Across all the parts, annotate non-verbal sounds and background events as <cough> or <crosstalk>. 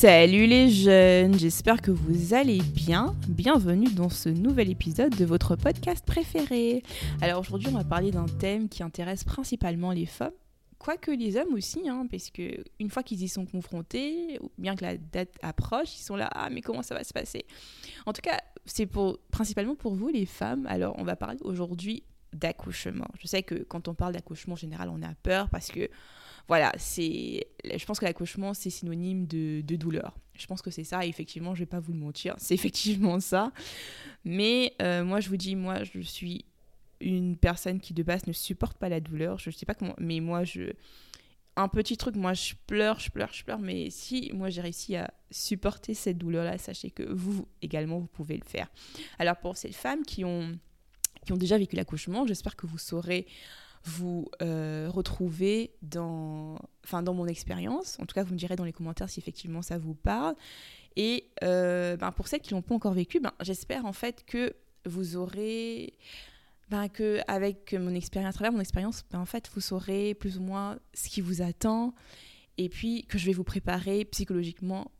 Salut les jeunes, j'espère que vous allez bien. Bienvenue dans ce nouvel épisode de votre podcast préféré. Alors aujourd'hui on va parler d'un thème qui intéresse principalement les femmes, quoique les hommes aussi, hein, parce que une fois qu'ils y sont confrontés, ou bien que la date approche, ils sont là, ah mais comment ça va se passer? En tout cas, c'est pour, principalement pour vous les femmes. Alors on va parler aujourd'hui d'accouchement. Je sais que quand on parle d'accouchement en général on a peur parce que voilà, c'est, je pense que l'accouchement, c'est synonyme de, douleur. Je pense que c'est ça, effectivement, je vais pas vous le mentir, <laughs> c'est effectivement ça. Mais euh, moi, je vous dis, moi, je suis une personne qui de base ne supporte pas la douleur. Je ne sais pas comment, mais moi, je. Un petit truc, moi, je pleure, je pleure, je pleure, mais si moi j'ai réussi à supporter cette douleur-là, sachez que vous également, vous pouvez le faire. Alors, pour ces femmes qui ont, qui ont déjà vécu l'accouchement, j'espère que vous saurez vous euh, retrouver dans, enfin, dans mon expérience. En tout cas, vous me direz dans les commentaires si effectivement ça vous parle. Et euh, ben, pour celles qui l'ont pas encore vécu, ben, j'espère en fait que vous aurez, ben, que avec mon expérience, à travers mon expérience, ben, en fait, vous saurez plus ou moins ce qui vous attend, et puis que je vais vous préparer psychologiquement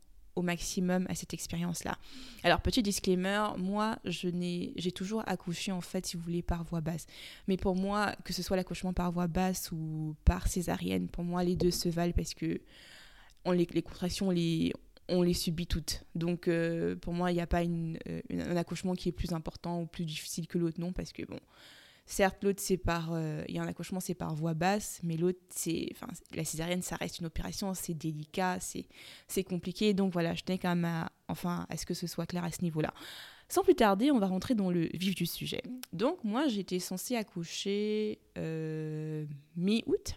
au maximum à cette expérience-là. Alors, petit disclaimer, moi, je n'ai, j'ai toujours accouché, en fait, si vous voulez, par voie basse. Mais pour moi, que ce soit l'accouchement par voie basse ou par césarienne, pour moi, les deux se valent parce que on les, contractions, on les, on les subit toutes. Donc, euh, pour moi, il n'y a pas euh, un accouchement qui est plus important ou plus difficile que l'autre, non, parce que, bon, Certes, l'autre, c'est par. Euh, il y a un accouchement, c'est par voie basse, mais l'autre, c'est. Enfin, la césarienne, ça reste une opération, c'est délicat, c'est compliqué. Donc voilà, je tenais quand même à. Enfin, à ce que ce soit clair à ce niveau-là. Sans plus tarder, on va rentrer dans le vif du sujet. Donc, moi, j'étais censée accoucher euh, mi-août.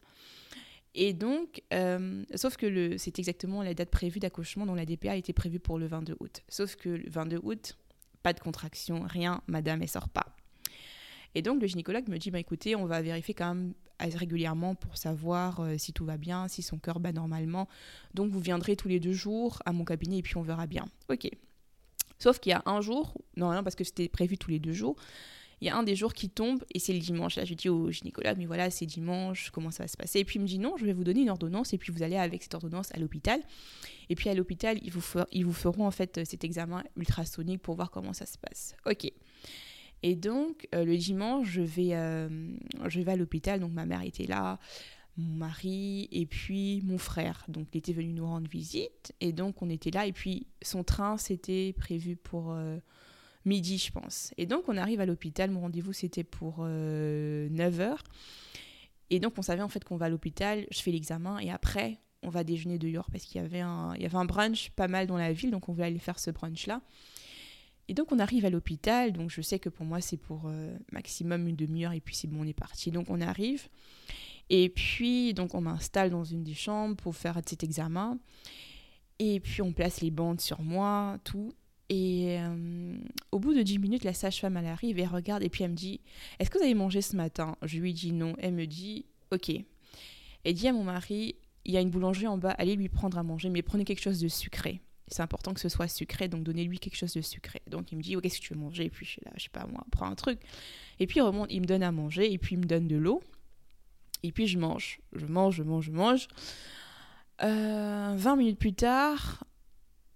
Et donc, euh, sauf que c'est exactement la date prévue d'accouchement dont la DPA était prévue pour le 22 août. Sauf que le 22 août, pas de contraction, rien, madame, elle sort pas. Et donc le gynécologue me dit bah écoutez, on va vérifier quand même régulièrement pour savoir euh, si tout va bien, si son cœur bat normalement. Donc vous viendrez tous les deux jours à mon cabinet et puis on verra bien. Ok. Sauf qu'il y a un jour, non parce que c'était prévu tous les deux jours, il y a un des jours qui tombe et c'est le dimanche. Là, je dis au gynécologue, mais voilà, c'est dimanche, comment ça va se passer? Et puis il me dit non, je vais vous donner une ordonnance et puis vous allez avec cette ordonnance à l'hôpital. Et puis à l'hôpital, ils vous, ils vous feront en fait cet examen ultrasonique pour voir comment ça se passe. Ok. Et donc, euh, le dimanche, je vais, euh, je vais à l'hôpital. Donc, ma mère était là, mon mari et puis mon frère. Donc, il était venu nous rendre visite. Et donc, on était là. Et puis, son train, c'était prévu pour euh, midi, je pense. Et donc, on arrive à l'hôpital. Mon rendez-vous, c'était pour 9h. Et donc, on savait en fait qu'on va à l'hôpital. Je fais l'examen. Et après, on va déjeuner dehors parce qu'il y avait un, y avait un brunch pas mal dans la ville. Donc, on voulait aller faire ce brunch-là. Et donc on arrive à l'hôpital, donc je sais que pour moi c'est pour euh, maximum une demi-heure et puis c'est bon, on est parti. Donc on arrive et puis donc on m'installe dans une des chambres pour faire cet examen. Et puis on place les bandes sur moi, tout. Et euh, au bout de 10 minutes, la sage-femme elle arrive et regarde et puis elle me dit Est-ce que vous avez mangé ce matin? Je lui dis non. Elle me dit Ok. Elle dit à mon mari Il y a une boulangerie en bas, allez lui prendre à manger, mais prenez quelque chose de sucré c'est important que ce soit sucré, donc donnez-lui quelque chose de sucré. Donc il me dit, oh, qu'est-ce que tu veux manger? Et puis je suis là, je sais pas moi, prends un truc. Et puis il remonte, il me donne à manger, et puis il me donne de l'eau. Et puis je mange, je mange, je mange, je mange. 20 euh, minutes plus tard,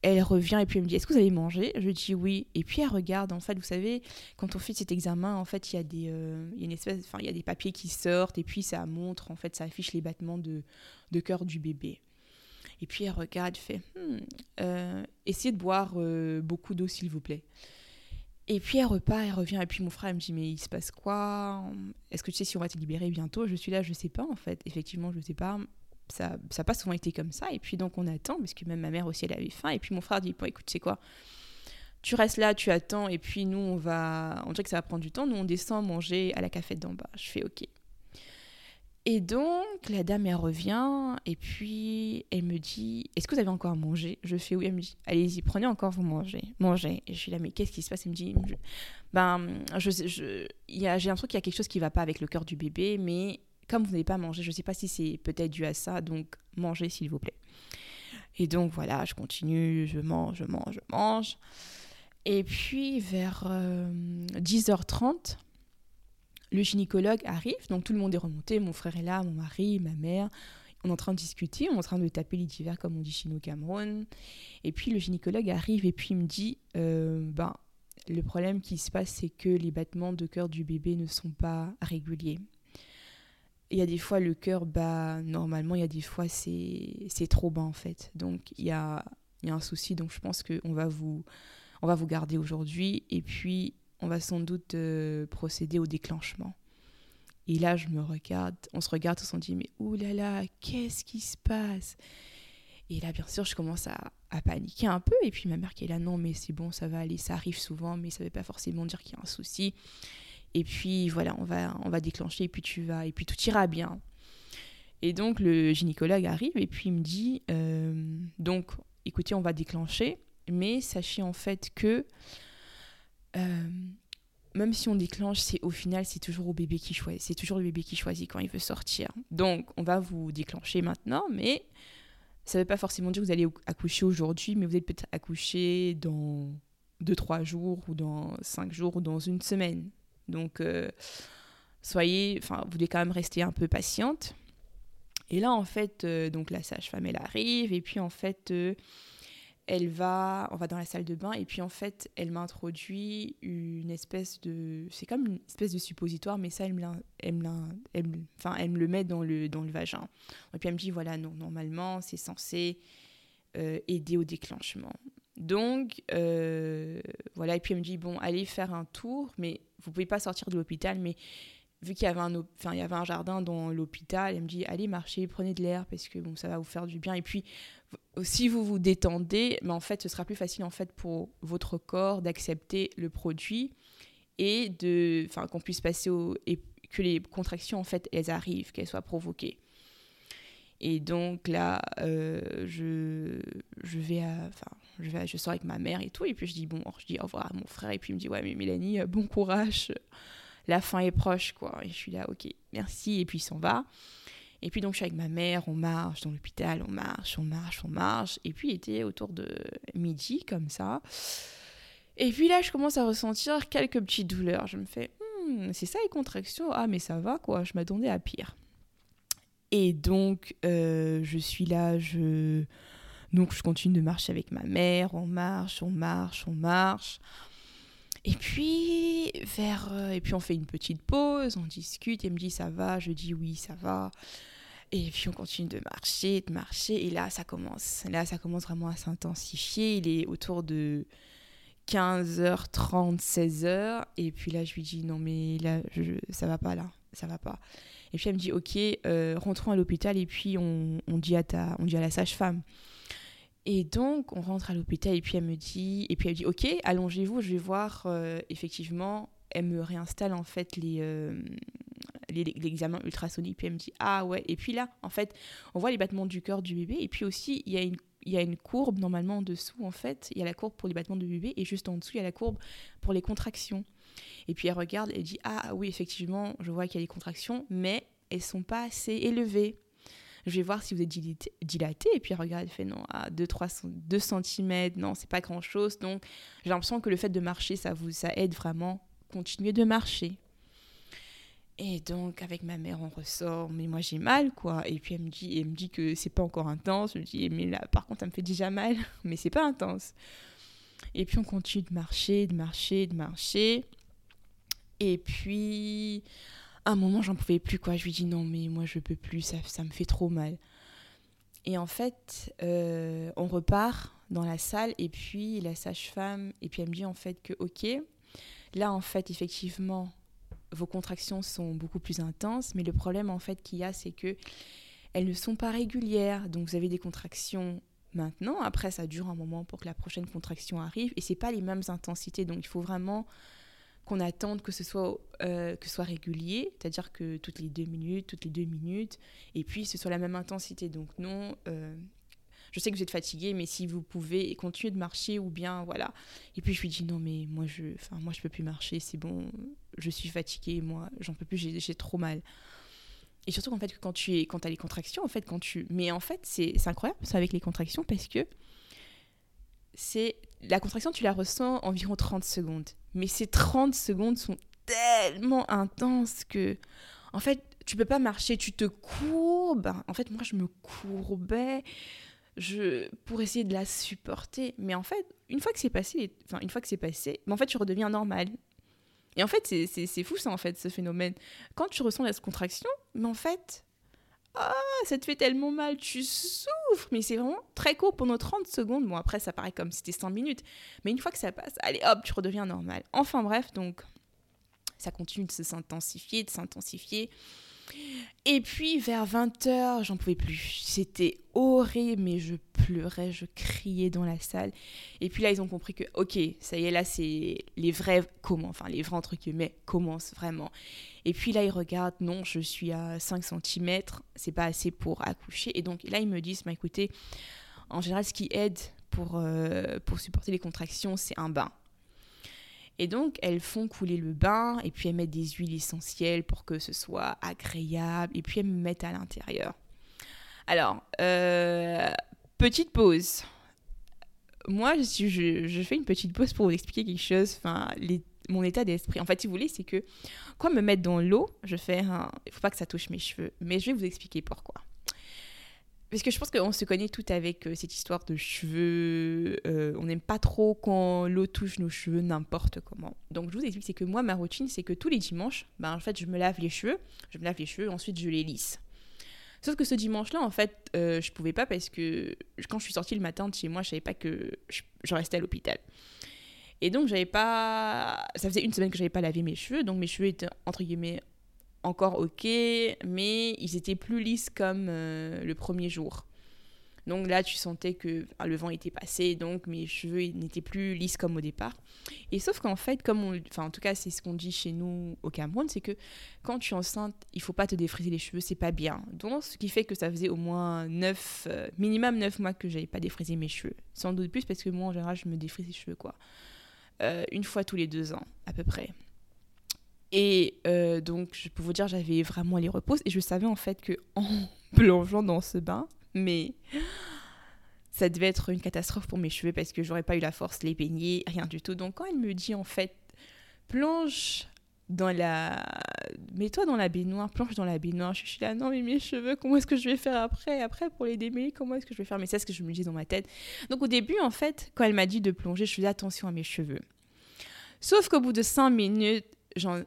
elle revient et puis elle me dit, est-ce que vous avez mangé? Je dis oui. Et puis elle regarde, en fait, vous savez, quand on fait cet examen, en fait, il y a des, euh, y a une espèce, y a des papiers qui sortent, et puis ça montre, en fait, ça affiche les battements de, de cœur du bébé. Et puis elle regarde, fait hmm, euh, essayez de boire euh, beaucoup d'eau s'il vous plaît. Et puis elle repart, elle revient. Et puis mon frère me dit mais il se passe quoi? Est-ce que tu sais si on va te libérer bientôt? Je suis là, je sais pas en fait. Effectivement, je sais pas. Ça n'a pas souvent été comme ça. Et puis donc on attend parce que même ma mère aussi elle avait faim. Et puis mon frère dit bon écoute, sais quoi? Tu restes là, tu attends, et puis nous, on va. On dirait que ça va prendre du temps. Nous, on descend manger à la cafette d'en bas. Je fais OK. Et donc, la dame, elle revient, et puis elle me dit Est-ce que vous avez encore à manger? Je fais oui. Elle me dit Allez-y, prenez encore, vous mangez. Mangez. Et je suis là Mais qu'est-ce qui se passe? Elle me dit Ben, je, je, j'ai un truc, il y a quelque chose qui va pas avec le cœur du bébé, mais comme vous n'avez pas mangé, je ne sais pas si c'est peut-être dû à ça, donc mangez s'il vous plaît. Et donc voilà, je continue, je mange, je mange, je mange. Et puis vers 10h30, euh, le gynécologue arrive, donc tout le monde est remonté, mon frère est là, mon mari, ma mère. on est en train de discuter, on est en train de taper les divers comme on dit chez nous au Cameroun. Et puis le gynécologue arrive et puis il me dit, euh, ben, le problème qui se passe, c'est que les battements de cœur du bébé ne sont pas réguliers. Il y a des fois le cœur bat normalement, il y a des fois c'est trop bas en fait. Donc il y a, y a un souci, donc je pense qu'on va vous, on va vous garder aujourd'hui et puis on va sans doute euh, procéder au déclenchement. Et là, je me regarde, on se regarde, on se dit, mais oulala, qu'est-ce qui se passe? Et là, bien sûr, je commence à, à, paniquer un peu. Et puis ma mère qui est là, non, mais c'est bon, ça va aller, ça arrive souvent, mais ça ne veut pas forcément dire qu'il y a un souci. Et puis voilà, on va, on va déclencher, et puis tu vas, et puis tout ira bien. Et donc le gynécologue arrive et puis il me dit, euh, donc écoutez, on va déclencher, mais sachez en fait que euh, même si on déclenche, c'est au final, c'est toujours au bébé qui choisit. C'est toujours le bébé qui choisit quand il veut sortir. Donc, on va vous déclencher maintenant, mais ça ne veut pas forcément dire que vous allez accoucher aujourd'hui, mais vous allez peut-être accoucher dans 2-3 jours, ou dans 5 jours, ou dans une semaine. Donc, euh, soyez, enfin, vous devez quand même rester un peu patiente. Et là, en fait, euh, donc la sage-femme, elle arrive, et puis en fait, elle va, on va dans la salle de bain et puis en fait, elle m'introduit une espèce de, c'est comme une espèce de suppositoire, mais ça, elle me, elle me, elle enfin, elle me le met dans le, dans le vagin. Et puis elle me dit, voilà, non, normalement, c'est censé euh, aider au déclenchement. Donc, euh, voilà, et puis elle me dit, bon, allez faire un tour, mais vous pouvez pas sortir de l'hôpital, mais vu qu'il y avait un, enfin, il y avait un jardin dans l'hôpital, elle me dit, allez marcher, prenez de l'air, parce que bon, ça va vous faire du bien. Et puis, si vous vous détendez, mais en fait, ce sera plus facile en fait pour votre corps d'accepter le produit et de, enfin, qu'on puisse passer au et que les contractions en fait elles arrivent, qu'elles soient provoquées. Et donc là, euh, je, je vais, enfin, je vais, je sors avec ma mère et tout, et puis je dis bon, je dis au revoir à mon frère, et puis il me dit ouais mais Mélanie, euh, bon courage, la fin est proche quoi. Et je suis là, ok, merci, et puis il s'en va. Et puis donc je suis avec ma mère, on marche dans l'hôpital, on marche, on marche, on marche. Et puis il était autour de midi comme ça. Et puis là je commence à ressentir quelques petites douleurs. Je me fais, hmm, c'est ça les contractions? Ah mais ça va quoi, je m'attendais à pire. Et donc euh, je suis là. Donc je continue de marcher avec ma mère, on marche, on marche, on marche. Et puis, vers, euh, et puis on fait une petite pause, on discute, elle me dit ça va, je dis oui, ça va. Et puis on continue de marcher, de marcher, et là ça commence. Là ça commence vraiment à s'intensifier. Il est autour de 15h30, 16h. Et puis là je lui dis non mais là je, ça va pas là, ça va pas. Et puis elle me dit ok, euh, rentrons à l'hôpital et puis on, on, dit à ta, on dit à la sage-femme. Et donc, on rentre à l'hôpital et puis elle me dit, et puis elle dit, ok, allongez-vous, je vais voir. Euh, effectivement, elle me réinstalle en fait les, euh, l'examen ultrasonique. Puis elle me dit, ah ouais. Et puis là, en fait, on voit les battements du cœur du bébé. Et puis aussi, il y a une il y a une courbe normalement en dessous en fait, il y a la courbe pour les battements du bébé et juste en dessous il y a la courbe pour les contractions. Et puis elle regarde et dit ah oui effectivement je vois qu'il y a des contractions mais elles sont pas assez élevées je vais voir si vous êtes dilaté. Et puis regarde, il fait non, à 2, 3, 2 cm, non, c'est pas grand chose. Donc j'ai l'impression que le fait de marcher, ça vous ça aide vraiment. Continuer de marcher. Et donc avec ma mère, on ressort, mais moi j'ai mal quoi. Et puis elle me dit, elle me dit que c'est pas encore intense. Je dis, mais là par contre, ça me fait déjà mal, <laughs> mais c'est pas intense. Et puis on continue de marcher, de marcher, de marcher. Et puis un moment, j'en pouvais plus, quoi. Je lui dis non, mais moi, je peux plus, ça, ça me fait trop mal. Et en fait, euh, on repart dans la salle, et puis la sage-femme, et puis elle me dit en fait que, ok, là, en fait, effectivement, vos contractions sont beaucoup plus intenses, mais le problème, en fait, qu'il y a, c'est que elles ne sont pas régulières. Donc, vous avez des contractions maintenant, après, ça dure un moment pour que la prochaine contraction arrive, et c'est pas les mêmes intensités. Donc, il faut vraiment qu'on attende que ce soit, euh, que soit régulier, c'est-à-dire que toutes les deux minutes, toutes les deux minutes, et puis ce soit la même intensité. Donc non, euh, je sais que vous êtes fatigué, mais si vous pouvez continuer de marcher ou bien voilà. Et puis je lui dis non mais moi je, enfin moi je peux plus marcher, c'est bon, je suis fatiguée, moi j'en peux plus, j'ai trop mal. Et surtout qu'en fait quand tu es, quand as les contractions, en fait quand tu, mais en fait c'est incroyable ça avec les contractions parce que c'est la contraction, tu la ressens environ 30 secondes. Mais ces 30 secondes sont tellement intenses que, en fait, tu peux pas marcher, tu te courbes. En fait, moi, je me courbais je, pour essayer de la supporter. Mais en fait, une fois que c'est passé, enfin, une fois que c'est passé, mais en fait, tu redeviens normal. Et en fait, c'est fou ça, en fait, ce phénomène. Quand tu ressens la contraction, mais en fait, ah, ça te fait tellement mal, tu souffres, mais c'est vraiment très court pendant 30 secondes. Bon, après, ça paraît comme si c'était 100 minutes, mais une fois que ça passe, allez hop, tu redeviens normal. Enfin bref, donc, ça continue de s'intensifier, de s'intensifier. Et puis vers 20h, j'en pouvais plus. C'était horrible, mais je pleurais, je criais dans la salle. Et puis là, ils ont compris que, ok, ça y est, là, c'est les vrais comment, enfin les vrais entre guillemets commencent vraiment. Et puis là, ils regardent, non, je suis à 5 cm, c'est pas assez pour accoucher. Et donc là, ils me disent, bah écoutez, en général, ce qui aide pour, euh, pour supporter les contractions, c'est un bain. Et donc, elles font couler le bain et puis elles mettent des huiles essentielles pour que ce soit agréable et puis elles me mettent à l'intérieur. Alors, euh, petite pause. Moi, je, fais une petite pause pour vous expliquer quelque chose, enfin, mon état d'esprit. En fait, si vous voulez, c'est que quand me mettre dans l'eau, je fais un... Il faut pas que ça touche mes cheveux, mais je vais vous expliquer pourquoi parce que je pense qu'on se connaît tout avec euh, cette histoire de cheveux. Euh, on n'aime pas trop quand l'eau touche nos cheveux n'importe comment. Donc je vous explique, c'est que moi, ma routine, c'est que tous les dimanches, ben, en fait, je me lave les cheveux. Je me lave les cheveux, ensuite je les lisse. Sauf que ce dimanche-là, en fait, euh, je pouvais pas parce que quand je suis sortie le matin de chez moi, je savais pas que je, restais à l'hôpital. Et donc, j'avais pas. Ça faisait une semaine que j'avais pas lavé mes cheveux, donc mes cheveux étaient entre guillemets encore ok, mais ils étaient plus lisses comme euh, le premier jour. Donc là, tu sentais que ah, le vent était passé, donc mes cheveux n'étaient plus lisses comme au départ. Et sauf qu'en fait, comme on, enfin en tout cas c'est ce qu'on dit chez nous au Cameroun, c'est que quand tu es enceinte, il faut pas te défriser les cheveux, c'est pas bien. Donc ce qui fait que ça faisait au moins 9, euh, minimum 9 mois que j'avais pas défrisé mes cheveux. Sans doute plus parce que moi en général je me défrise les cheveux quoi. Euh, une fois tous les deux ans à peu près. Et euh, donc, je peux vous dire, j'avais vraiment les reposes. Et je savais en fait que en <laughs> plongeant dans ce bain, mais ça devait être une catastrophe pour mes cheveux parce que j'aurais pas eu la force de les peigner, rien du tout. Donc, quand elle me dit en fait, plonge dans la. Mets-toi dans la baignoire, plonge dans la baignoire. Je suis là, non, mais mes cheveux, comment est-ce que je vais faire après? Après, pour les démêler, comment est-ce que je vais faire? Mais c'est ce que je me dis dans ma tête. Donc, au début, en fait, quand elle m'a dit de plonger, je faisais attention à mes cheveux. Sauf qu'au bout de 5 minutes, j'en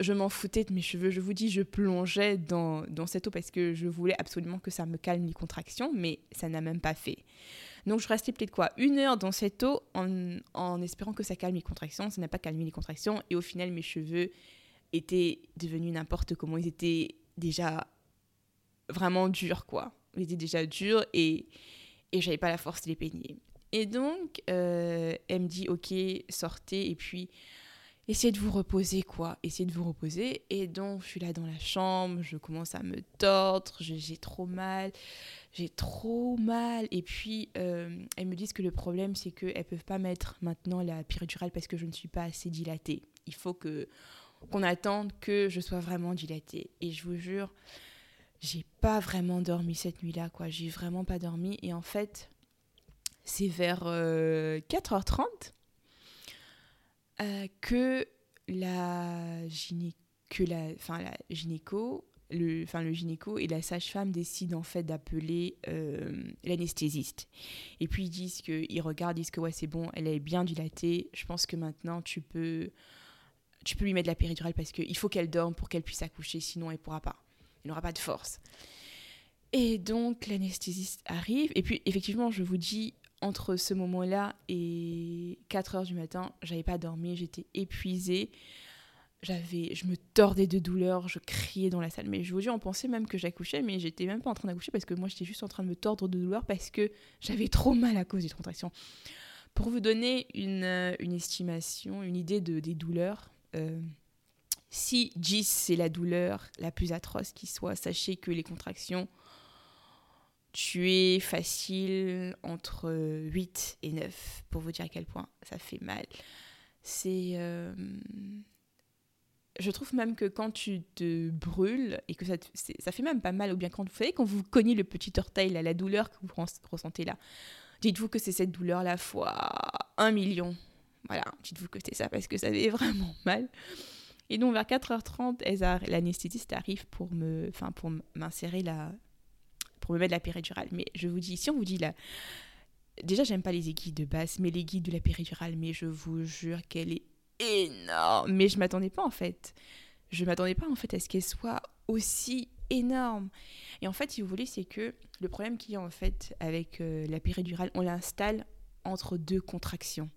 je m'en foutais de mes cheveux. Je vous dis, je plongeais dans, dans cette eau parce que je voulais absolument que ça me calme les contractions, mais ça n'a même pas fait. Donc je restais peut-être quoi? Une heure dans cette eau en, en espérant que ça calme les contractions. Ça n'a pas calmé les contractions et au final, mes cheveux étaient devenus n'importe comment. Ils étaient déjà vraiment durs, quoi. Ils étaient déjà durs et, et j'avais pas la force de les peigner. Et donc, euh, elle me dit, ok, sortez. Et puis, essayez de vous reposer, quoi. Essayez de vous reposer. Et donc, je suis là dans la chambre, je commence à me tordre, j'ai trop mal, j'ai trop mal. Et puis, euh, elles me disent que le problème, c'est qu'elles ne peuvent pas mettre maintenant la péridurale parce que je ne suis pas assez dilatée. Il faut que qu'on attende que je sois vraiment dilatée. Et je vous jure, j'ai pas vraiment dormi cette nuit-là, quoi. J'ai vraiment pas dormi. Et en fait, c'est vers 4h30 euh, que la, gyné que la, la gynéco, le, enfin, le gynéco et la sage-femme décident en fait d'appeler euh, l'anesthésiste. Et puis ils disent qu'ils regardent, disent que ouais c'est bon, elle est bien dilatée, je pense que maintenant tu peux, tu peux lui mettre la péridurale parce qu'il faut qu'elle dorme pour qu'elle puisse accoucher, sinon elle pourra pas. Elle n'aura pas de force. Et donc l'anesthésiste arrive, et puis effectivement je vous dis, entre ce moment-là et 4 heures du matin, j'avais pas dormi, j'étais épuisée. J'avais, je me tordais de douleur, je criais dans la salle. Mais je vous dis, on pensait même que j'accouchais, mais j'étais même pas en train d'accoucher parce que moi j'étais juste en train de me tordre de douleur parce que j'avais trop mal à cause des contractions. Pour vous donner une, euh, une estimation, une idée de, des douleurs, euh, si 10 c'est la douleur la plus atroce qui soit, sachez que les contractions tu es facile entre 8 et 9 pour vous dire à quel point ça fait mal. C'est. Euh, je trouve même que quand tu te brûles et que ça, ça fait même pas mal, ou bien quand vous savez, quand vous cognez le petit orteil, là, la douleur que vous ressentez là, dites-vous que c'est cette douleur-là fois un million. Voilà, dites-vous que c'est ça parce que ça fait vraiment mal. Et donc vers 4h30, l'anesthésiste arrive pour me, pour m'insérer la, pour me mettre la péridurale. Mais je vous dis, si on vous dit là, déjà j'aime pas les aiguilles de base, mais les guides de la péridurale, mais je vous jure qu'elle est énorme. Mais je m'attendais pas en fait. Je m'attendais pas en fait à ce qu'elle soit aussi énorme. Et en fait, si vous voulez, c'est que le problème qu'il y a en fait avec euh, la péridurale, on l'installe entre deux contractions.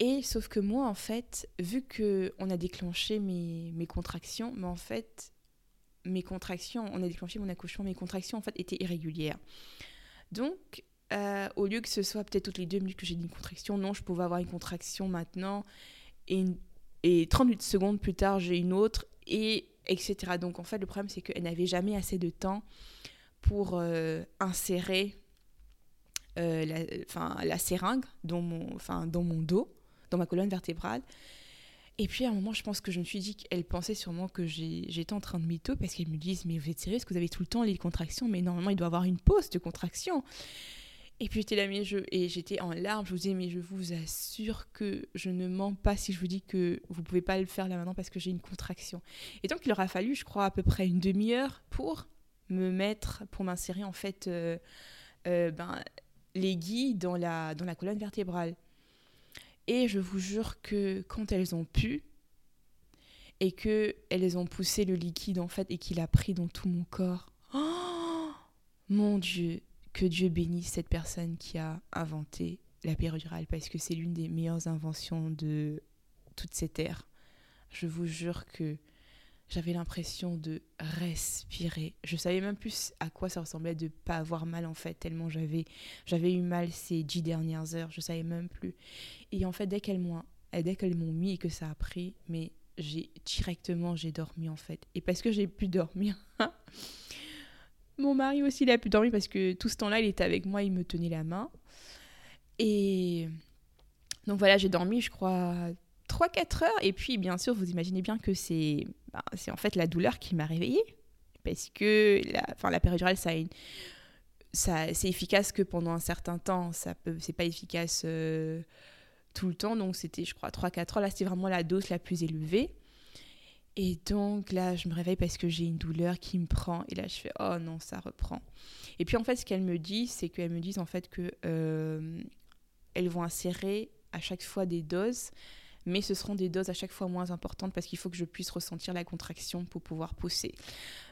Et sauf que moi, en fait, vu que on a déclenché mes, mes contractions, mais en fait, mes contractions, on a déclenché mon accouchement, mes contractions en fait étaient irrégulières. Donc, euh, au lieu que ce soit peut-être toutes les deux minutes que j'ai une contraction, non, je pouvais avoir une contraction maintenant et, et 38 secondes plus tard, j'ai une autre et etc. Donc, en fait, le problème, c'est qu'elle n'avait jamais assez de temps pour euh, insérer euh, la, la seringue dans mon, dans mon dos, dans ma colonne vertébrale. Et puis à un moment, je pense que je me suis dit qu'elle pensait sûrement que j'étais en train de mytho parce qu'elle me disent Mais vous êtes sérieuse vous avez tout le temps les contractions? Mais normalement, il doit avoir une pause de contraction. Et puis j'étais là, je, et j'étais en larmes. Je vous disais, mais je vous assure que je ne mens pas si je vous dis que vous pouvez pas le faire là maintenant parce que j'ai une contraction. Et donc il aura fallu, je crois, à peu près une demi-heure pour me mettre, pour m'insérer en fait euh, euh, ben, les guides dans la, dans la colonne vertébrale. Et je vous jure que quand elles ont pu, et que elles ont poussé le liquide en fait et qu'il a pris dans tout mon corps. Oh <gasps> mon Dieu, que Dieu bénisse cette personne qui a inventé la péridurale parce que c'est l'une des meilleures inventions de toute cette ère. Je vous jure que j'avais l'impression de respirer. Je savais même plus à quoi ça ressemblait de pas avoir mal en fait, tellement j'avais j'avais eu mal ces dix dernières heures, je savais même plus. Et en fait, dès qu'elles m'ont dès qu'elles m'ont mis et que ça a pris, mais j'ai directement j'ai dormi en fait. Et parce que j'ai pu dormir, <laughs> mon mari aussi il a pu dormir parce que tout ce temps-là il était avec moi, il me tenait la main. Et donc voilà, j'ai dormi, je crois 3-4 heures. Et puis, bien sûr, vous imaginez bien que c'est ben, c'est en fait la douleur qui m'a réveillée. Parce que la, enfin, la péridurale, ça c'est efficace que pendant un certain temps. Ça peut, c'est pas efficace euh, tout le temps. Donc, c'était, je crois, 3-4 heures. Là, c'était vraiment la dose la plus élevée. Et donc là, je me réveille parce que j'ai une douleur qui me prend. Et là, je fais oh non, ça reprend. Et puis en fait, ce qu'elle me dit, c'est qu'elle me disent en fait que euh, elles vont insérer à chaque fois des doses mais ce seront des doses à chaque fois moins importantes parce qu'il faut que je puisse ressentir la contraction pour pouvoir pousser.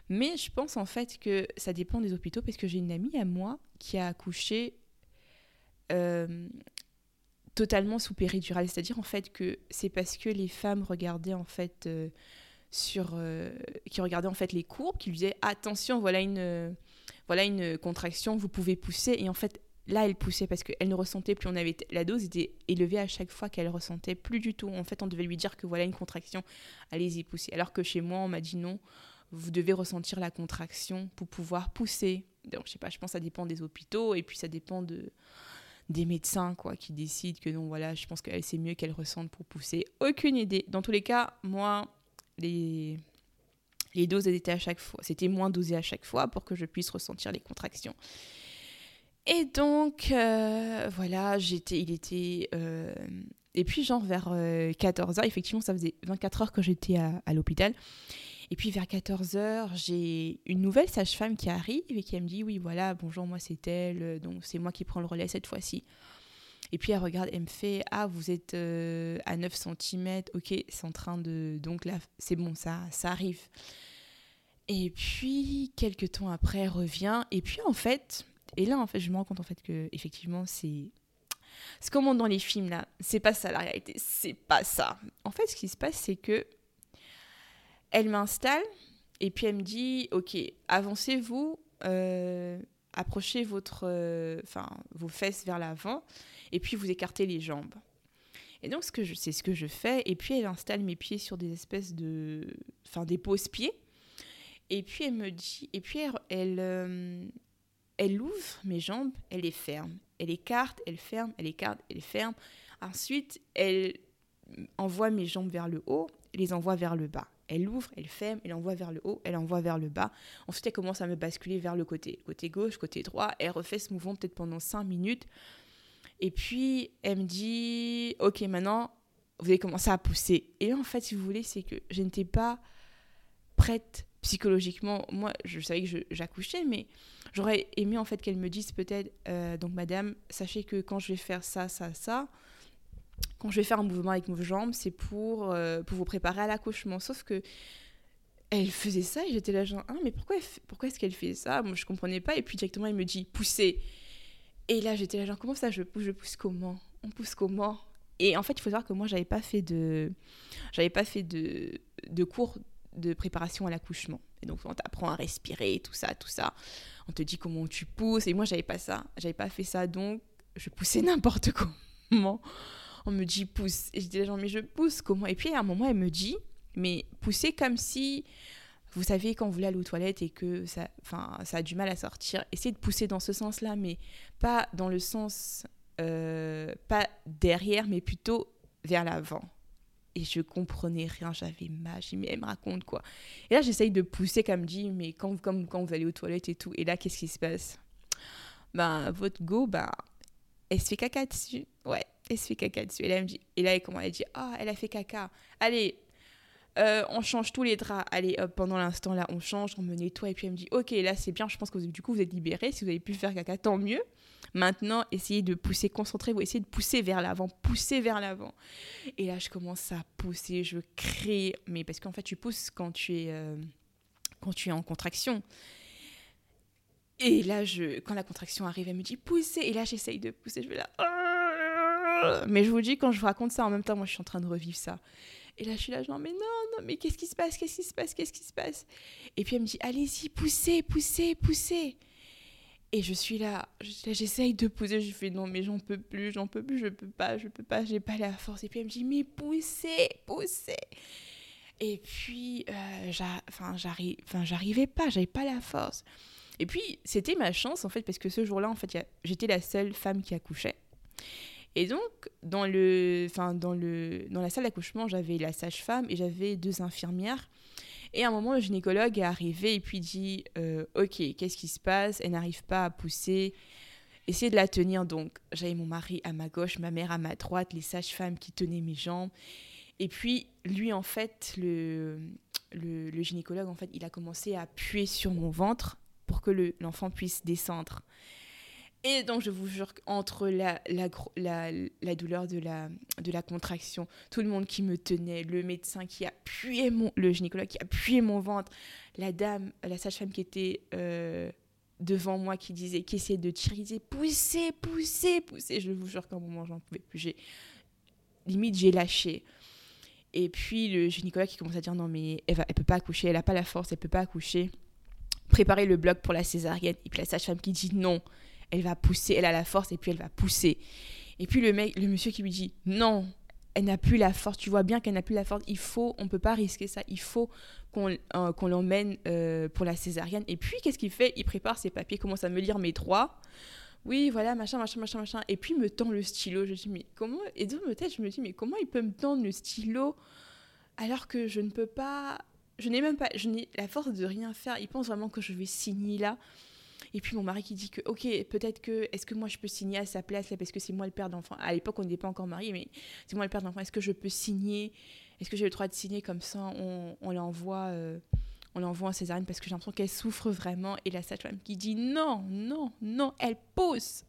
Mais je pense en fait que ça dépend des hôpitaux parce que j'ai une amie à moi qui a accouché euh, totalement sous péridurale, c'est-à-dire en fait que c'est parce que les femmes regardaient en fait euh, sur euh, qui regardaient en fait les courbes, qui lui disaient attention voilà une voilà une contraction, vous pouvez pousser et en fait là, elle poussait parce qu'elle ne ressentait plus. On avait la dose était élevée à chaque fois qu'elle ressentait plus du tout. En fait, on devait lui dire que voilà une contraction, allez-y pousser. Alors que chez moi, on m'a dit non, vous devez ressentir la contraction pour pouvoir pousser. Donc, je sais pas, je pense que ça dépend des hôpitaux et puis ça dépend de des médecins quoi qui décident que non voilà, je pense qu'elle c'est mieux qu'elle ressente pour pousser. Aucune idée. Dans tous les cas, moi les les doses étaient à chaque fois, c'était moins dosé à chaque fois pour que je puisse ressentir les contractions. Et donc, euh, voilà, j'étais, il était... Euh, et puis, genre, vers 14h, euh, effectivement, ça faisait 24 heures que j'étais à, l'hôpital. Et puis, vers 14h, j'ai une nouvelle sage-femme qui arrive et qui me dit, oui, voilà, bonjour, moi, c'est elle, donc c'est moi qui prends le relais cette fois-ci. Et puis, elle regarde, elle me fait, ah, vous êtes à 9 cm, ok, c'est en train de... Donc là, c'est bon, ça, ça arrive. Et puis, quelques temps après, elle revient. Et puis, en fait et là, en fait, je me rends compte en fait que effectivement, c'est c'est comme dans les films là. C'est pas ça la réalité. C'est pas ça. En fait, ce qui se passe, c'est que elle m'installe et puis elle me dit, ok, avancez-vous, euh, approchez votre, euh, vos fesses vers l'avant et puis vous écartez les jambes. Et donc, ce c'est ce que je fais. Et puis, elle installe mes pieds sur des espèces de, enfin, des pose-pieds. Et puis, elle me dit, et puis elle, elle, euh, elle ouvre mes jambes, elle les ferme. Elle écarte, elle ferme, elle écarte, elle ferme. Ensuite, elle envoie mes jambes vers le haut, les envoie vers le bas. Elle ouvre, elle ferme, elle envoie vers le haut, elle envoie vers le bas. Ensuite, elle commence à me basculer vers le côté, côté gauche, côté droit. Elle refait ce mouvement peut-être pendant 5 minutes. Et puis, elle me dit, ok, maintenant, vous avez commencé à pousser. Et en fait, si vous voulez, c'est que je n'étais pas prête psychologiquement. Moi, je savais que j'accouchais, mais j'aurais aimé en fait qu'elle me dise peut-être, euh, donc madame, sachez que quand je vais faire ça, ça, ça, quand je vais faire un mouvement avec mes jambes, c'est pour, euh, pour vous préparer à l'accouchement. Sauf que elle faisait ça et j'étais là genre, ah, mais pourquoi, pourquoi est-ce qu'elle fait ça? Moi, je comprenais pas. Et puis directement, elle me dit, poussez. Et là, j'étais là genre, comment ça, je pousse, je pousse comment? On pousse comment? Et en fait, il faut savoir que moi, j'avais pas fait de, j'avais pas fait de, de cours de préparation à l'accouchement. Donc, on t'apprend à respirer, tout ça, tout ça. On te dit comment tu pousses. Et moi, j'avais pas ça. J'avais pas fait ça. Donc, je poussais <laughs> n'importe comment. On me dit pousse. Et je dis genre, mais je pousse comment? Et puis, à un moment, elle me dit, mais pousser comme si, vous savez, quand vous voulez aller aux toilettes et que ça, ça a du mal à sortir, essayez de pousser dans ce sens-là, mais pas dans le sens, euh, pas derrière, mais plutôt vers l'avant. Et je comprenais rien, j'avais mal, j'ai mais elle me raconte quoi. Et là, j'essaye de pousser, comme dit, mais quand, comme, quand vous allez aux toilettes et tout, et là, qu'est-ce qui se passe? Ben, votre go, ben, elle se fait caca dessus. Ouais, elle se fait caca dessus. Et là, elle me dit, et là, ah, elle a fait caca. Allez, euh, on change tous les draps. Allez, hop, pendant l'instant là, on change, on me nettoie. Et puis elle me dit, ok, là c'est bien, je pense que du coup vous êtes libéré. Si vous avez pu faire caca, tant mieux. Maintenant, essayez de pousser, concentrez-vous, essayez de pousser vers l'avant, pousser vers l'avant. Et là, je commence à pousser, je crée, mais parce qu'en fait, tu pousses quand tu es, euh, quand tu es en contraction. Et là, je, quand la contraction arrive, elle me dit poussez. Et là, j'essaye de pousser. Je vais là. Mais je vous dis, quand je vous raconte ça en même temps, moi, je suis en train de revivre ça. Et là, je suis là, genre, mais non, non, mais qu'est-ce qui se passe Qu'est-ce qui se passe Qu'est-ce qui se passe? Et puis elle me dit, allez-y, poussez, poussez, poussez. Et je suis là, j'essaye de pousser, je fais non, mais j'en peux plus, j'en peux plus, je peux pas, je peux pas, j'ai pas la force. Et puis elle me dit, mais poussez, poussez. Et puis, euh, j'arrivais pas, j'avais pas la force. Et puis, c'était ma chance, en fait, parce que ce jour-là, en fait, j'étais la seule femme qui accouchait. Et donc, dans, le, dans, le, dans la salle d'accouchement, j'avais la sage-femme et j'avais deux infirmières. Et à un moment, le gynécologue est arrivé et puis dit euh, Ok, qu'est-ce qui se passe? Elle n'arrive pas à pousser. Essayez de la tenir. Donc, j'avais mon mari à ma gauche, ma mère à ma droite, les sages-femmes qui tenaient mes jambes. Et puis, lui, en fait, le, le, le, gynécologue, en fait, il a commencé à appuyer sur mon ventre pour que l'enfant puisse descendre. Et donc, je vous jure qu'entre la, la, la, douleur de la, de la contraction, tout le monde qui me tenait, le médecin qui appuyait mon, le gynécologue qui appuyait mon ventre, la dame, la sage-femme qui était euh, devant moi qui disait, qui essayait de tirer, poussez, poussez, poussez. Je vous jure qu'à un moment, j'en pouvais plus. J'ai, limite, j'ai lâché. Et puis, le gynécologue qui commence à dire non, mais elle elle peut pas accoucher, elle n'a pas la force, elle peut pas accoucher. Préparer le bloc pour la césarienne. Et puis, la sage-femme qui dit non elle va pousser, elle a la force et puis elle va pousser. Et puis le mec, le monsieur qui lui dit non, elle n'a plus la force, tu vois bien qu'elle n'a plus la force, il faut, on peut pas risquer ça, il faut qu'on euh, l'emmène euh, pour la césarienne. Et puis qu'est-ce qu'il fait? Il prépare ses papiers, commence à me lire mes droits. Oui, voilà, machin, machin, machin, machin. Et puis il me tend le stylo. Je dis, mais comment? Et dans ma tête, je me dis, mais comment il peut me tendre le stylo alors que je ne peux pas. Je n'ai même pas. Je n'ai la force de rien faire. Il pense vraiment que je vais signer là. Et puis mon mari qui dit que, ok, peut-être que, est-ce que moi je peux signer à sa place là, parce que c'est moi le père d'enfant. À l'époque, on n'était pas encore mariés, mais c'est moi le père d'enfant. Est-ce que je peux signer? Est-ce que j'ai le droit de signer? Comme ça On, on l'envoie. Euh, on l'envoie en césarienne parce que j'ai l'impression qu'elle souffre vraiment. Et la sage-femme qui dit non, non, non, elle pousse.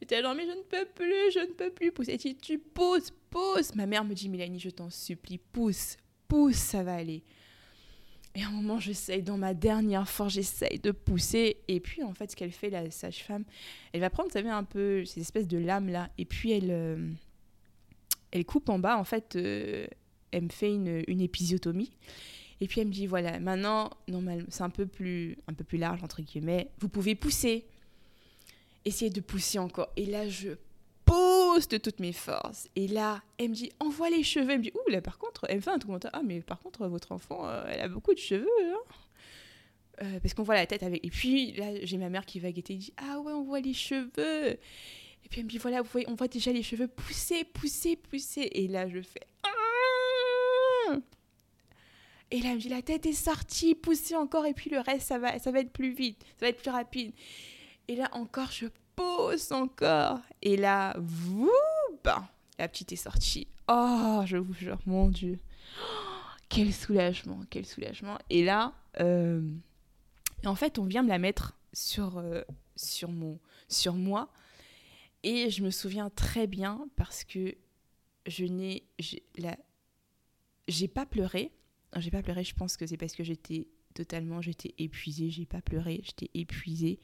J'étais genre, mais je ne peux plus, je ne peux plus pousser. Elle dit, tu pousses, pousse. Ma mère me dit, Mélanie, je t'en supplie, pousse, pousse, ça va aller. Et à un moment, j'essaye, dans ma dernière force, j'essaye de pousser. Et puis, en fait, ce qu'elle fait, la sage-femme, elle va prendre, vous savez, un peu ces espèces de lames-là. Et puis, elle, euh, elle coupe en bas. En fait, euh, elle me fait une, une, épisiotomie. Et puis, elle me dit, voilà, maintenant, normalement, c'est un, peu plus, un peu plus large, entre guillemets. Vous pouvez pousser. Essayez de pousser encore. Et là, je pousse de toutes mes forces. Et là, elle me dit, envoie les cheveux. Elle me dit, ouh, là, par contre, elle me fait un commentaire. Ah, mais par contre, votre enfant, euh, elle a beaucoup de cheveux. Hein. Euh, parce qu'on voit la tête avec. Et puis là, j'ai ma mère qui va guetter. Elle dit, ah ouais, on voit les cheveux. Et puis elle me dit, voilà, vous voyez, on voit déjà les cheveux pousser, pousser, pousser. Et là, je fais. Ah et là, elle me dit, la tête est sortie, poussez encore. Et puis le reste, ça va, ça va être plus vite, ça va être plus rapide. Et là, encore, je pousse encore. Et là, vous, ben, la petite est sortie. Oh, je vous jure, mon Dieu. <gasps> quel soulagement, quel soulagement. Et là, euh, en fait, on vient me la mettre sur, euh, sur, mon, sur moi. Et je me souviens très bien parce que je n'ai j'ai pas pleuré. J'ai pas pleuré, je pense que c'est parce que j'étais totalement, j'étais épuisée, j'ai pas pleuré, j'étais épuisée.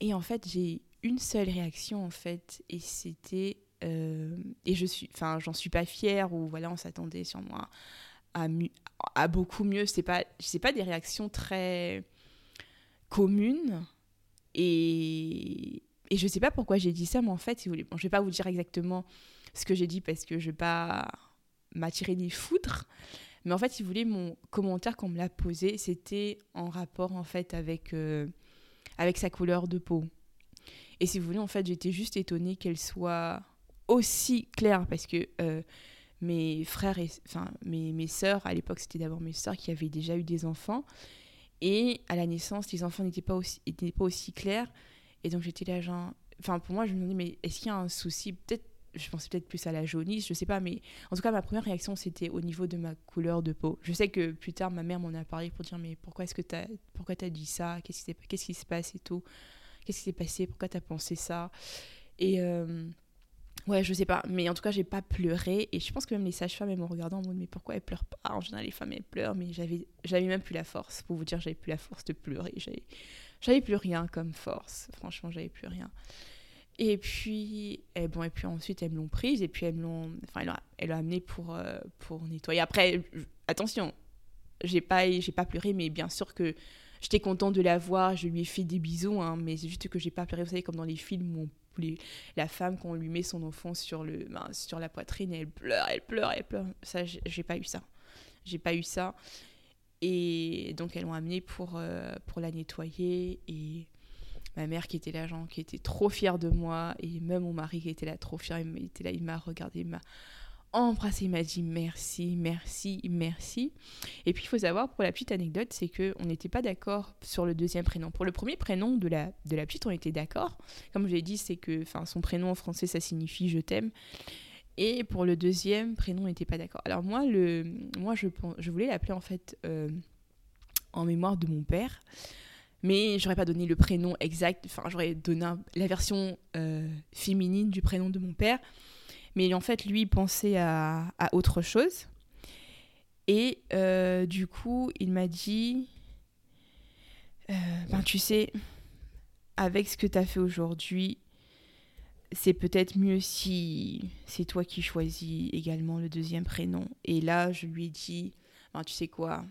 Et en fait, j'ai une seule réaction en fait, et c'était euh, et je suis, enfin, j'en suis pas fière ou voilà, on s'attendait sur moi à, à, beaucoup mieux. C'est pas, c'est pas des réactions très communes et et je sais pas pourquoi j'ai dit ça, mais en fait, si vous voulez, bon, je vais pas vous dire exactement ce que j'ai dit parce que je vais pas m'attirer des foudres. Mais en fait, si vous voulez, mon commentaire qu'on me l'a posé, c'était en rapport en fait avec, euh, avec sa couleur de peau. Et si vous voulez, en fait, j'étais juste étonnée qu'elle soit aussi claire parce que euh, mes frères et enfin mes, mes sœurs, à l'époque, c'était d'abord mes sœurs qui avaient déjà eu des enfants. Et à la naissance, les enfants n'étaient pas aussi, pas aussi clairs. Et donc j'étais là, genre. Enfin, pour moi, je me demandais, mais est-ce qu'il y a un souci? Peut-être je pensais peut-être plus à la jaunisse, je sais pas, mais en tout cas, ma première réaction, c'était au niveau de ma couleur de peau. Je sais que plus tard, ma mère m'en a parlé pour dire, mais pourquoi est-ce que tu pourquoi as dit ça? Qu'est-ce qui, qu'est-ce qui se passe et tout? Qu'est-ce qui s'est passé? Pourquoi tu as pensé ça? Et euh, ouais, je sais pas, mais en tout cas, j'ai pas pleuré, et je pense que même les sages-femmes, elles m'ont regardé en mode, mais pourquoi elles pleurent pas? En général, les femmes, elles pleurent, mais j'avais, même plus la force, pour vous dire, j'avais plus la force de pleurer, j'avais, plus rien comme force, franchement, j'avais plus rien. Et puis, et bon, et puis ensuite, elles me l'ont prise. Et puis elles l'ont, enfin, elles l'ont amenée pour, euh, pour nettoyer. Après, attention, j'ai pas, j'ai pas pleuré, mais bien sûr que j'étais contente de la voir, je lui ai fait des bisous, hein, mais c'est juste que j'ai pas pleuré. Vous savez, comme dans les films où la femme, quand on lui met son enfant sur, le, ben, sur la poitrine, elle pleure, elle pleure, elle pleure. Ça, j'ai pas eu ça. J'ai pas eu ça. Et donc, elles l'ont amenée pour, euh, pour la nettoyer et ma mère qui était là, genre, qui était trop fière de moi, et même mon mari qui était là, trop fier, il était là, il m'a regardé, il m'a embrassé, il m'a dit merci, merci, merci. Et puis il faut savoir, pour la petite anecdote, c'est qu'on n'était pas d'accord sur le deuxième prénom. Pour le premier prénom de la, de la petite, on était d'accord. Comme je l'ai dit, c'est que son prénom en français, ça signifie je t'aime. Et pour le deuxième prénom, on n'était pas d'accord. Alors moi, le, moi je, je voulais l'appeler en fait euh, en mémoire de mon père mais j'aurais pas donné le prénom exact, enfin j'aurais donné la version euh, féminine du prénom de mon père. Mais en fait, lui, il pensait à, autre chose. Et euh, du coup, il m'a dit, euh, ben tu sais, avec ce que tu as fait aujourd'hui, c'est peut-être mieux si c'est toi qui choisis également le deuxième prénom. Et là, je lui ai dit, ben, tu sais quoi,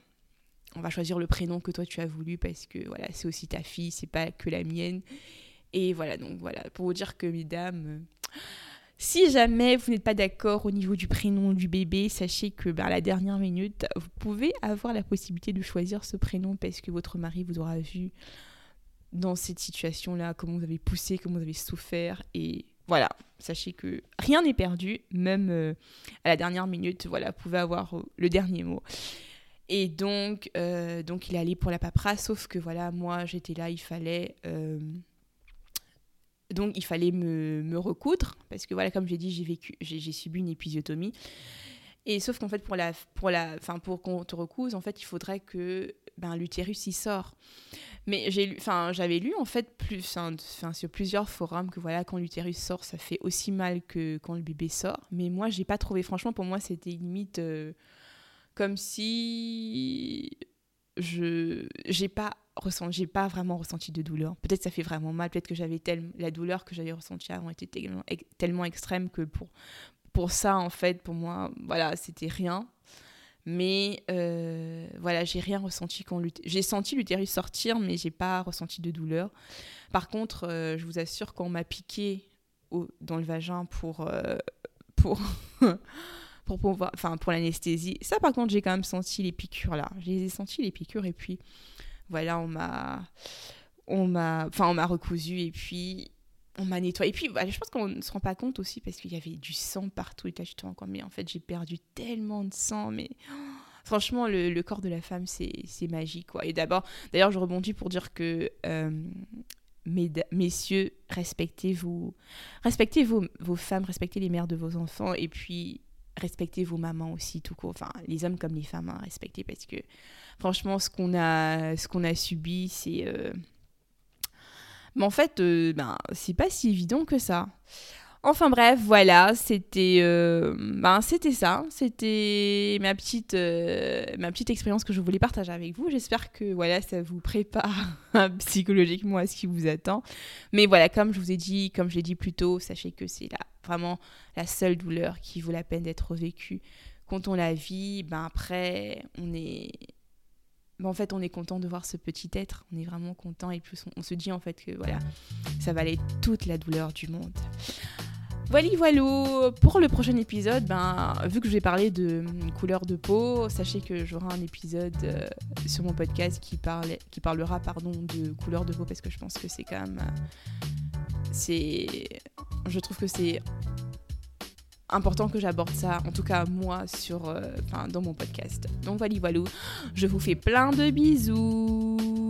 on va choisir le prénom que toi tu as voulu parce que voilà, c'est aussi ta fille, c'est pas que la mienne. Et voilà, donc voilà, pour vous dire que mesdames, si jamais vous n'êtes pas d'accord au niveau du prénom du bébé, sachez que bah, à la dernière minute, vous pouvez avoir la possibilité de choisir ce prénom parce que votre mari vous aura vu dans cette situation-là, comment vous avez poussé, comment vous avez souffert. Et voilà, sachez que rien n'est perdu, même euh, à la dernière minute, voilà, vous pouvez avoir euh, le dernier mot. Et donc, euh, donc il est allé pour la paperasse, sauf que voilà, moi j'étais là, il fallait. Donc il fallait me, recoudre, parce que voilà, comme j'ai dit, j'ai vécu, j'ai subi une épisiotomie. Et sauf qu'en fait, pour, la, pour, la, pour qu'on te recouse, en fait, il faudrait que ben, l'utérus y sort. Mais j'avais lu en fait sur plusieurs forums que voilà, quand l'utérus sort, ça fait aussi mal que quand le bébé sort. Mais moi, j'ai pas trouvé, franchement, pour moi, c'était limite. Euh, comme si je j'ai pas ressenti j'ai pas vraiment ressenti de douleur. Peut-être ça fait vraiment mal peut-être que j'avais tellement la douleur que j'avais ressentie avant était tellement, tellement extrême que pour pour ça en fait pour moi voilà c'était rien. Mais euh, voilà j'ai rien ressenti quand j'ai senti l'utérus sortir mais j'ai pas ressenti de douleur. Par contre euh, je vous assure quand on m'a piqué au, dans le vagin pour euh, pour <laughs> pour pouvoir, enfin pour l'anesthésie. Ça par contre j'ai quand même senti les piqûres là. J'ai senti les piqûres et puis voilà on m'a, on m'a, enfin on m'a recousu et puis on m'a nettoyé. Et puis je pense qu'on ne se rend pas compte aussi parce qu'il y avait du sang partout. Et je mais en fait j'ai perdu tellement de sang, mais <gasps> franchement le, corps de la femme c'est magique quoi. Et d'abord, d'ailleurs je rebondis pour dire que euh, messieurs, respectez vous, respectez vos, vos femmes, respectez les mères de vos enfants et puis respectez vos mamans aussi tout court. Enfin, les hommes comme les femmes, hein, respectez parce que franchement, ce qu'on a, subi, c'est, euh, mais en fait, euh, ben, c'est pas si évident que ça. Enfin bref, voilà, c'était euh, ben, c'était ça, c'était ma petite ma petite expérience que je voulais partager avec vous. J'espère que voilà, ça vous prépare <laughs> psychologiquement à ce qui vous attend. Mais voilà, comme je vous ai dit, comme je l'ai dit plus tôt, sachez que c'est là vraiment la seule douleur qui vaut la peine d'être vécue. Quand on la vit, ben après, on est ben, en fait, on est content de voir ce petit être, on est vraiment content et plus on, se dit en fait que voilà, ça valait toute la douleur du monde. Voilà, voilà. Pour le prochain épisode, ben, vu que je vais parler de couleur de peau, sachez que j'aurai un épisode euh, sur mon podcast qui, qui parlera pardon, de couleur de peau parce que je pense que c'est quand même. Euh, c'est. Je trouve que c'est important que j'aborde ça, en tout cas moi, sur, euh, dans mon podcast. Donc voilà, voilà. Je vous fais plein de bisous.